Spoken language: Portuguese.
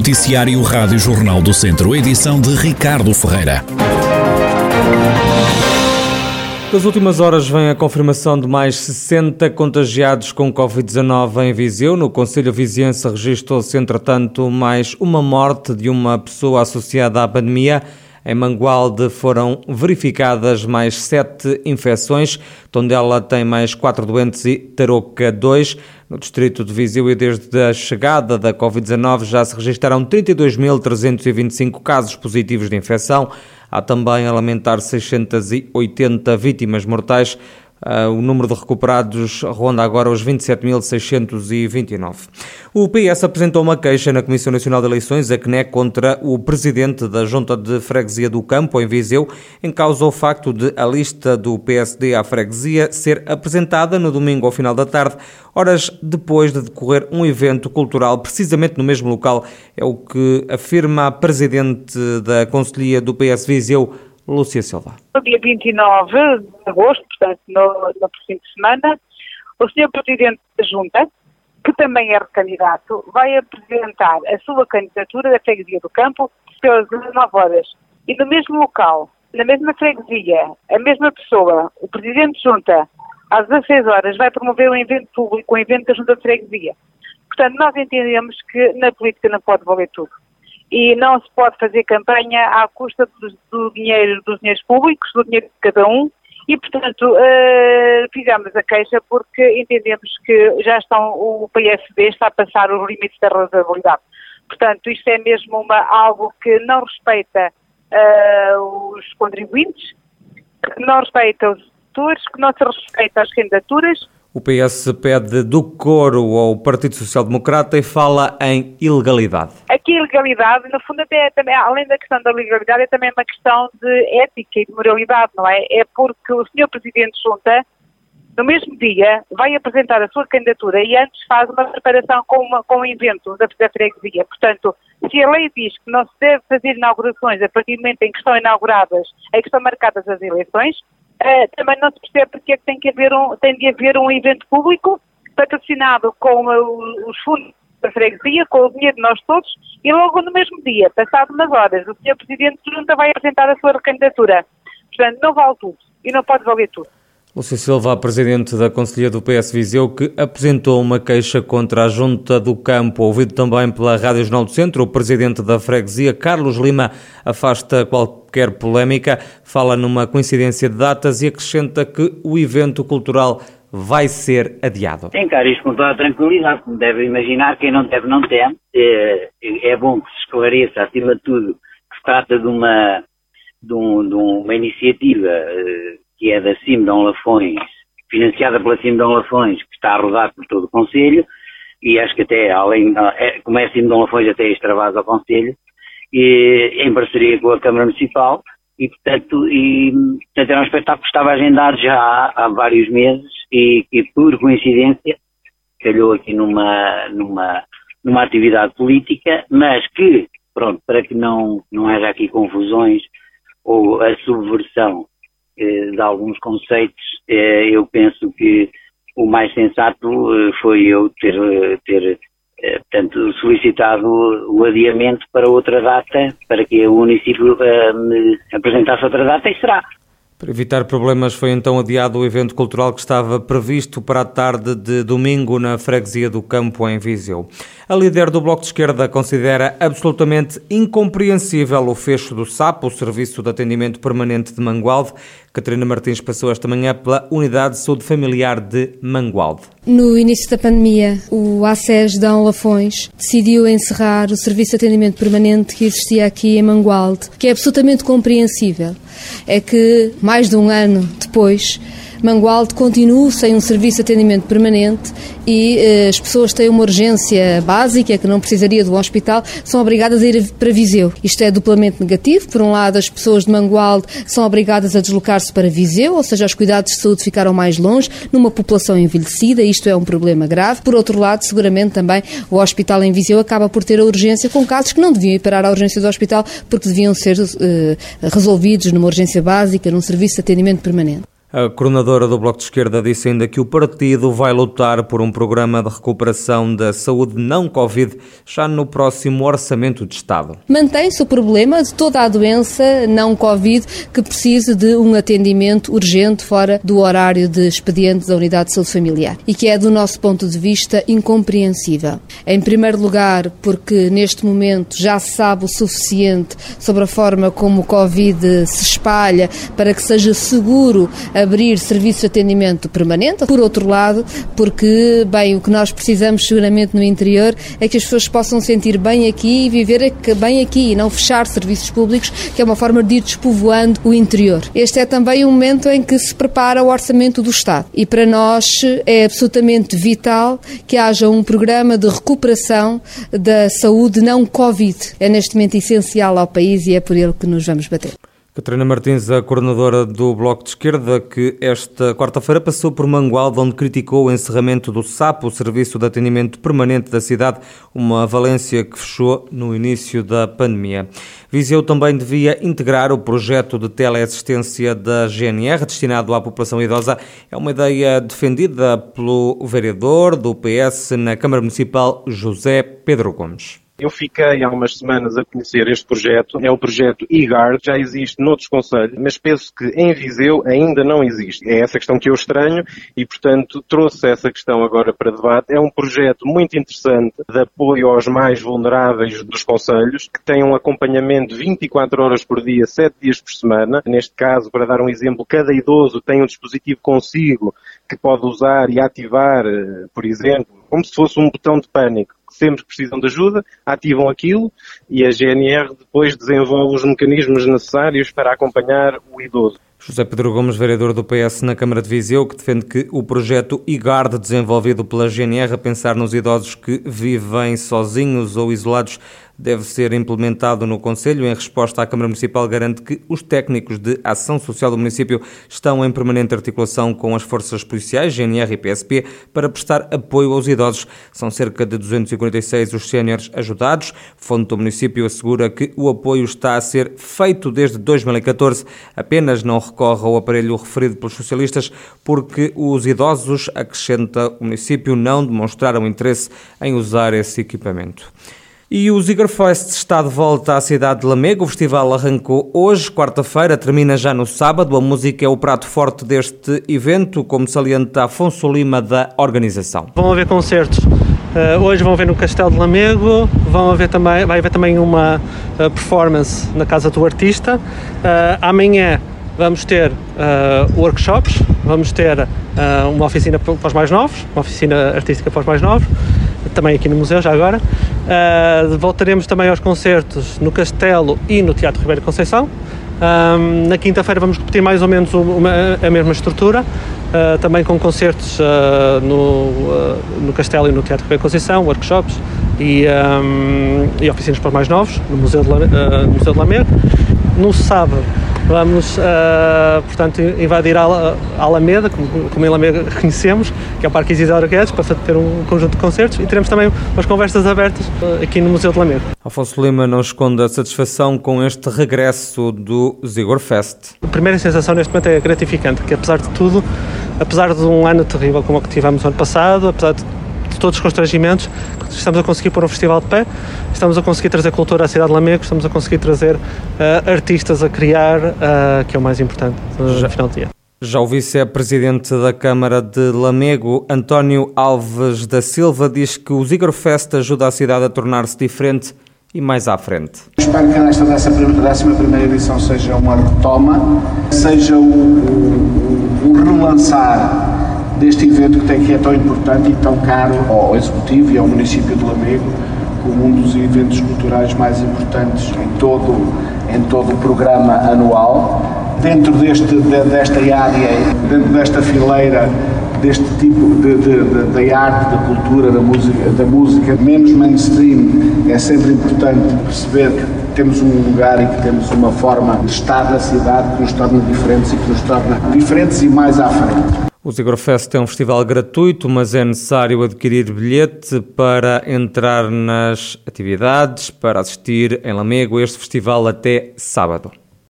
Noticiário Rádio Jornal do Centro, edição de Ricardo Ferreira. Das últimas horas vem a confirmação de mais 60 contagiados com Covid-19 em Viseu. No Conselho Viziense registrou-se, entretanto, mais uma morte de uma pessoa associada à pandemia. Em Mangualde foram verificadas mais sete infecções, Tondela tem mais quatro doentes e Tarouca dois. No distrito de Viseu e desde a chegada da Covid-19 já se registaram 32.325 casos positivos de infecção. Há também a lamentar 680 vítimas mortais. Uh, o número de recuperados ronda agora os 27.629. O PS apresentou uma queixa na Comissão Nacional de Eleições, a CNE, contra o presidente da Junta de Freguesia do Campo, em Viseu, em causa o facto de a lista do PSD à freguesia ser apresentada no domingo ao final da tarde, horas depois de decorrer um evento cultural precisamente no mesmo local. É o que afirma a presidente da Conselhia do PS Viseu, Lúcia Silva. No dia 29 de agosto, portanto, no, no fim de semana, o Sr. Presidente da Junta, que também é recandidato, vai apresentar a sua candidatura da Freguesia do Campo pelas 19 horas. E no mesmo local, na mesma freguesia, a mesma pessoa, o Presidente de Junta, às 16 horas, vai promover um evento público, um evento da Junta de Freguesia. Portanto, nós entendemos que na política não pode valer tudo e não se pode fazer campanha à custa do, do dinheiro, dos dinheiros públicos, do dinheiro de cada um, e, portanto, uh, fizemos a queixa porque entendemos que já estão, o PSD está a passar os limites da razoabilidade. Portanto, isto é mesmo uma, algo que não respeita uh, os contribuintes, que não respeita os eleitores, que não se respeita as candidaturas o PS pede do coro ao Partido Social Democrata e fala em ilegalidade. Aqui, ilegalidade, no fundo, até, também, além da questão da legalidade, é também uma questão de ética e de moralidade, não é? É porque o Sr. Presidente Junta, no mesmo dia, vai apresentar a sua candidatura e antes faz uma preparação com, uma, com um evento da, da freguesia. Portanto, se a lei diz que não se deve fazer inaugurações a partir do momento em que estão inauguradas, em que estão marcadas as eleições, uh, também não se percebe porque é que tem, que haver um, tem de haver um evento público patrocinado com uh, os fundos da freguesia, com o dinheiro de nós todos, e logo no mesmo dia, passado umas horas, o Sr. Presidente de Junta vai apresentar a sua recandidatura. Portanto, não vale tudo e não pode valer tudo. Lúcia Silva, presidente da Conselhia do PS Viseu, que apresentou uma queixa contra a Junta do Campo, ouvido também pela Rádio Jornal do Centro, o presidente da freguesia, Carlos Lima, afasta qualquer polémica, fala numa coincidência de datas e acrescenta que o evento cultural vai ser adiado. Encara isto com toda a tranquilidade, como deve imaginar, quem não deve não teme. É, é bom que se esclareça, acima de tudo, que se trata de uma, de, um, de uma iniciativa eh, que é da Dom Lafões, financiada pela Dom Lafões, que está a rodar por todo o Conselho, e acho que até, além, é, como é Dom Lafões, até extravasa ao Conselho, e, em parceria com a Câmara Municipal, e portanto, e, portanto era um espetáculo que estava agendado já há, há vários meses, e, e por coincidência, calhou aqui numa, numa, numa atividade política, mas que, pronto, para que não, não haja aqui confusões ou a subversão de alguns conceitos, eh, eu penso que o mais sensato eh, foi eu ter, ter portanto, solicitado o adiamento para outra data, para que o município apresentasse outra data e será. Para evitar problemas, foi então adiado o evento cultural que estava previsto para a tarde de domingo na freguesia do Campo, em Viseu. A líder do Bloco de Esquerda considera absolutamente incompreensível o fecho do SAP, o Serviço de Atendimento Permanente de Mangualde. Catarina Martins passou esta manhã pela Unidade de Saúde Familiar de Mangualde. No início da pandemia, o ACES de Lafões decidiu encerrar o Serviço de Atendimento Permanente que existia aqui em Mangualde, que é absolutamente compreensível é que, mais de um ano depois, Mangualde continua sem um serviço de atendimento permanente e eh, as pessoas têm uma urgência básica que não precisaria um hospital, são obrigadas a ir para Viseu. Isto é duplamente negativo. Por um lado, as pessoas de Mangualde são obrigadas a deslocar-se para Viseu, ou seja, os cuidados de saúde ficaram mais longe, numa população envelhecida, isto é um problema grave. Por outro lado, seguramente também o hospital em Viseu acaba por ter a urgência com casos que não deviam ir parar à urgência do hospital porque deviam ser eh, resolvidos numa urgência básica, num serviço de atendimento permanente. A coordenadora do Bloco de Esquerda disse ainda que o partido vai lutar por um programa de recuperação da saúde não Covid já no próximo Orçamento de Estado. Mantém-se o problema de toda a doença não Covid que precise de um atendimento urgente fora do horário de expediente da Unidade de Saúde Familiar e que é, do nosso ponto de vista, incompreensível. Em primeiro lugar, porque neste momento já se sabe o suficiente sobre a forma como o Covid se espalha para que seja seguro abrir serviços de atendimento permanente. Por outro lado, porque, bem, o que nós precisamos seguramente no interior é que as pessoas possam sentir bem aqui e viver bem aqui e não fechar serviços públicos, que é uma forma de ir despovoando o interior. Este é também um momento em que se prepara o orçamento do Estado e para nós é absolutamente vital que haja um programa de recuperação da saúde não Covid. É neste momento essencial ao país e é por ele que nos vamos bater. Catarina Martins, a coordenadora do Bloco de Esquerda, que esta quarta-feira passou por Mangualde, onde criticou o encerramento do SAP, o Serviço de Atendimento Permanente da cidade, uma valência que fechou no início da pandemia. Viseu também devia integrar o projeto de teleassistência da GNR destinado à população idosa. É uma ideia defendida pelo vereador do PS na Câmara Municipal, José Pedro Gomes. Eu fiquei há umas semanas a conhecer este projeto. É o projeto IGARD, já existe noutros conselhos, mas penso que em Viseu ainda não existe. É essa questão que eu estranho e, portanto, trouxe essa questão agora para debate. É um projeto muito interessante de apoio aos mais vulneráveis dos conselhos, que tem um acompanhamento 24 horas por dia, 7 dias por semana. Neste caso, para dar um exemplo, cada idoso tem um dispositivo consigo que pode usar e ativar, eh, por exemplo, como se fosse um botão de pânico sempre precisam de ajuda, ativam aquilo e a GNR depois desenvolve os mecanismos necessários para acompanhar o idoso. José Pedro Gomes, vereador do PS na Câmara de Viseu, que defende que o projeto IGARD, desenvolvido pela GNR a pensar nos idosos que vivem sozinhos ou isolados, deve ser implementado no Conselho. Em resposta, a Câmara Municipal garante que os técnicos de ação social do município estão em permanente articulação com as forças policiais, GNR e PSP, para prestar apoio aos idosos. São cerca de 246 os séniores ajudados. Fonte do município assegura que o apoio está a ser feito desde 2014. Apenas não recorre ao aparelho referido pelos socialistas porque os idosos, acrescenta o município, não demonstraram interesse em usar esse equipamento. E o Zigerfest está de volta à cidade de Lamego. O festival arrancou hoje, quarta-feira, termina já no sábado. A música é o prato forte deste evento, como salienta Afonso Lima da organização. Vão haver concertos. Uh, hoje vão ver no Castelo de Lamego, vão haver também, vai haver também uma uh, performance na Casa do Artista. Uh, amanhã vamos ter workshops, vamos ter uma oficina para os mais novos, uma oficina artística para os mais novos também aqui no museu, já agora. Uh, voltaremos também aos concertos no Castelo e no Teatro Ribeiro Conceição. Um, na quinta-feira vamos repetir mais ou menos uma, a mesma estrutura, uh, também com concertos uh, no, no Castelo e no Teatro Ribeiro Conceição, workshops e, um, e oficinas para os mais novos, no Museu de, no Museu de Lamego. No sábado Vamos, uh, portanto, invadir a Alameda, como, como em Alameda conhecemos, que é o Parque Isidoro Guedes, para ter um conjunto de concertos e teremos também umas conversas abertas uh, aqui no Museu de Lameda. Afonso Lima não esconde a satisfação com este regresso do Zigor Fest. A primeira sensação neste momento é gratificante, que apesar de tudo, apesar de um ano terrível como o que tivemos no ano passado, apesar de todos os constrangimentos, estamos a conseguir pôr um festival de pé, estamos a conseguir trazer cultura à cidade de Lamego, estamos a conseguir trazer uh, artistas a criar, uh, que é o mais importante uh, no final do dia. Já o vice-presidente da Câmara de Lamego, António Alves da Silva, diz que o Zigrofest ajuda a cidade a tornar-se diferente e mais à frente. Espero que nesta décima primeira edição seja uma retoma, seja o, o, o relançar deste evento que, tem, que é tão importante e tão caro ao Executivo e ao município de Lamego, como um dos eventos culturais mais importantes em todo, em todo o programa anual. Dentro deste, desta área, dentro desta fileira, deste tipo de, de, de, de, arte, da cultura, da música, da música menos mainstream, é sempre importante perceber que temos um lugar e que temos uma forma de estar na cidade que nos torna diferentes e que nos torna diferentes e mais à frente. O Zigrofest é um festival gratuito, mas é necessário adquirir bilhete para entrar nas atividades, para assistir em Lamego este festival até sábado.